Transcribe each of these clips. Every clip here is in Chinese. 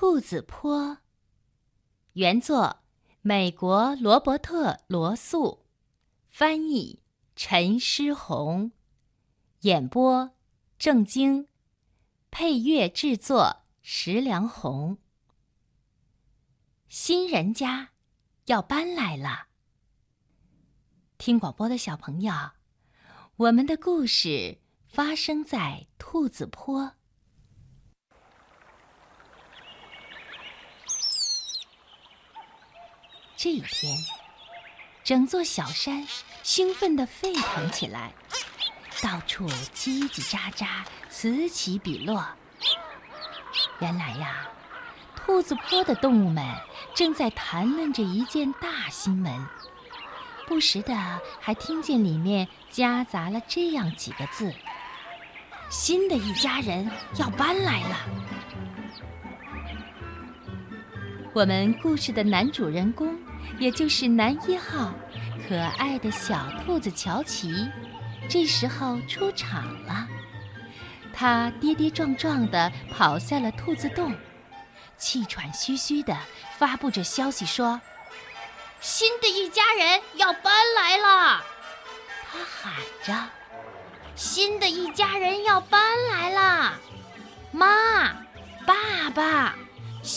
兔子坡，原作美国罗伯特·罗素，翻译陈诗红，演播郑晶，配乐制作石良红。新人家要搬来了，听广播的小朋友，我们的故事发生在兔子坡。这一天，整座小山兴奋地沸腾起来，到处叽叽喳喳，此起彼落。原来呀，兔子坡的动物们正在谈论着一件大新闻，不时的还听见里面夹杂了这样几个字：“新的一家人要搬来了。”我们故事的男主人公。也就是男一号，可爱的小兔子乔奇，这时候出场了。他跌跌撞撞地跑下了兔子洞，气喘吁吁地发布着消息说：“新的一家人要搬来了！”他喊着：“新的一家人要搬来了！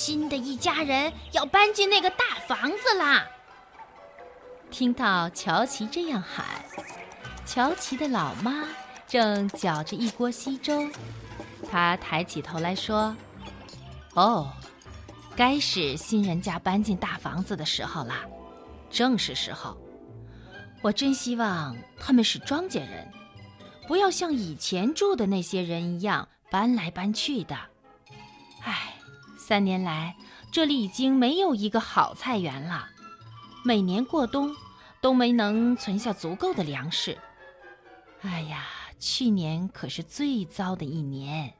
新的一家人要搬进那个大房子啦！听到乔琪这样喊，乔琪的老妈正搅着一锅稀粥，她抬起头来说：“哦，该是新人家搬进大房子的时候啦，正是时候。我真希望他们是庄稼人，不要像以前住的那些人一样搬来搬去的。唉。”三年来，这里已经没有一个好菜园了。每年过冬，都没能存下足够的粮食。哎呀，去年可是最糟的一年。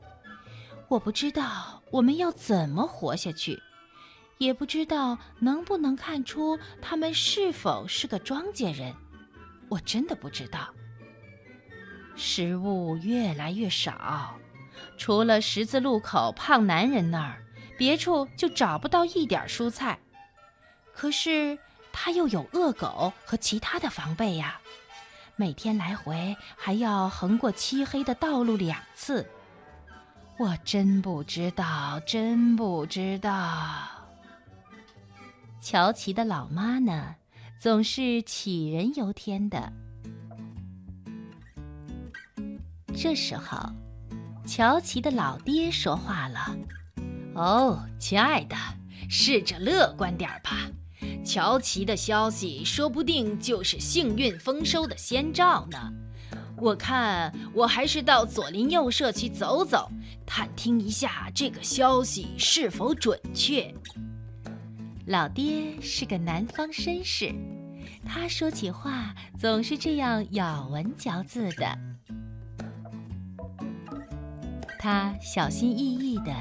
我不知道我们要怎么活下去，也不知道能不能看出他们是否是个庄稼人。我真的不知道。食物越来越少，除了十字路口胖男人那儿。别处就找不到一点蔬菜，可是他又有恶狗和其他的防备呀，每天来回还要横过漆黑的道路两次。我真不知道，真不知道。乔琪的老妈呢，总是杞人忧天的。这时候，乔琪的老爹说话了。哦，亲爱的，试着乐观点吧。乔奇的消息说不定就是幸运丰收的先兆呢。我看我还是到左邻右舍去走走，探听一下这个消息是否准确。老爹是个南方绅士，他说起话总是这样咬文嚼字的。他小心翼翼地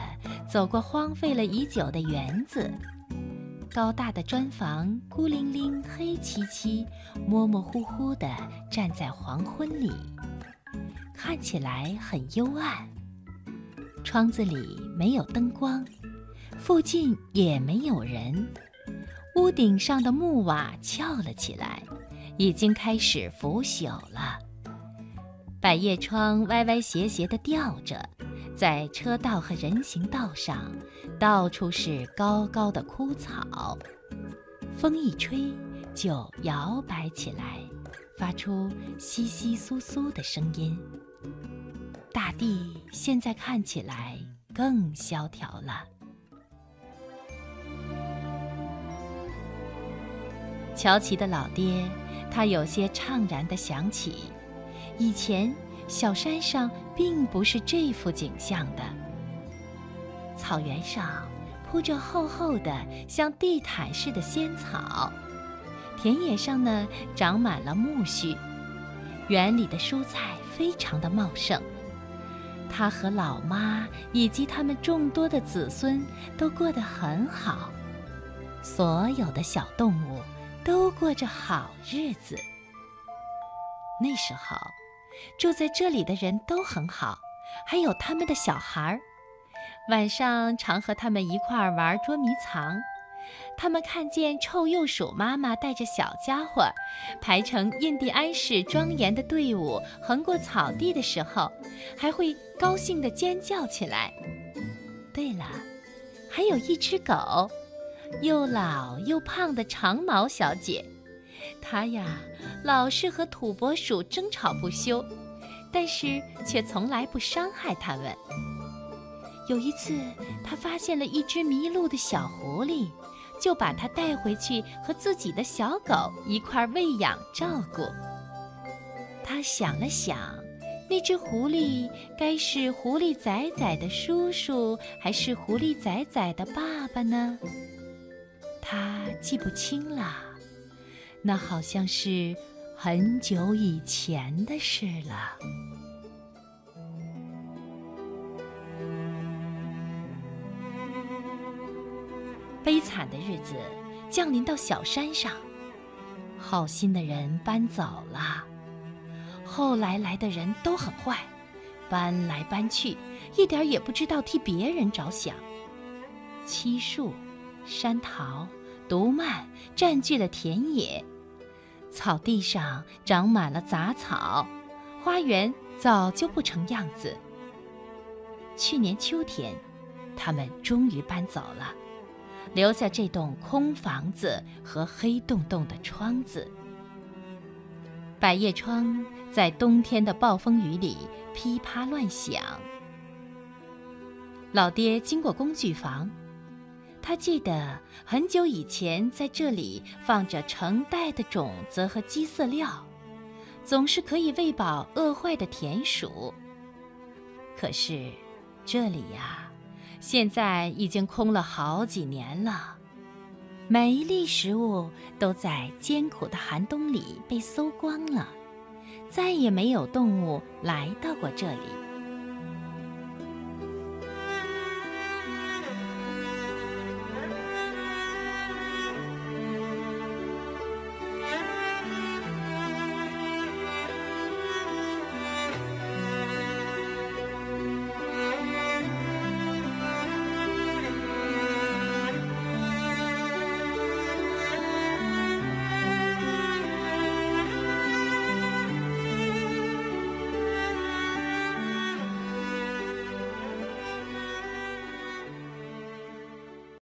走过荒废了已久的园子，高大的砖房孤零零、黑漆漆、模模糊糊地站在黄昏里，看起来很幽暗。窗子里没有灯光，附近也没有人。屋顶上的木瓦翘了起来，已经开始腐朽了。百叶窗歪歪斜斜地吊着。在车道和人行道上，到处是高高的枯草，风一吹就摇摆起来，发出窸窸窣窣的声音。大地现在看起来更萧条了。乔琪的老爹，他有些怅然地想起，以前。小山上并不是这幅景象的。草原上铺着厚厚的像地毯似的仙草，田野上呢长满了苜蓿，园里的蔬菜非常的茂盛。他和老妈以及他们众多的子孙都过得很好，所有的小动物都过着好日子。那时候。住在这里的人都很好，还有他们的小孩儿。晚上常和他们一块儿玩捉迷藏。他们看见臭鼬鼠妈妈带着小家伙，排成印第安式庄严的队伍横过草地的时候，还会高兴地尖叫起来。对了，还有一只狗，又老又胖的长毛小姐，它呀老是和土拨鼠争吵不休，但是却从来不伤害它们。有一次，他发现了一只迷路的小狐狸。就把它带回去和自己的小狗一块喂养照顾。他想了想，那只狐狸该是狐狸仔仔的叔叔，还是狐狸仔仔的爸爸呢？他记不清了，那好像是很久以前的事了。悲惨的日子降临到小山上，好心的人搬走了，后来来的人都很坏，搬来搬去，一点也不知道替别人着想。漆树、山桃、毒蔓占据了田野，草地上长满了杂草，花园早就不成样子。去年秋天，他们终于搬走了。留下这栋空房子和黑洞洞的窗子，百叶窗在冬天的暴风雨里噼啪乱响。老爹经过工具房，他记得很久以前在这里放着成袋的种子和鸡饲料，总是可以喂饱饿坏的田鼠。可是，这里呀。现在已经空了好几年了，每一粒食物都在艰苦的寒冬里被搜光了，再也没有动物来到过这里。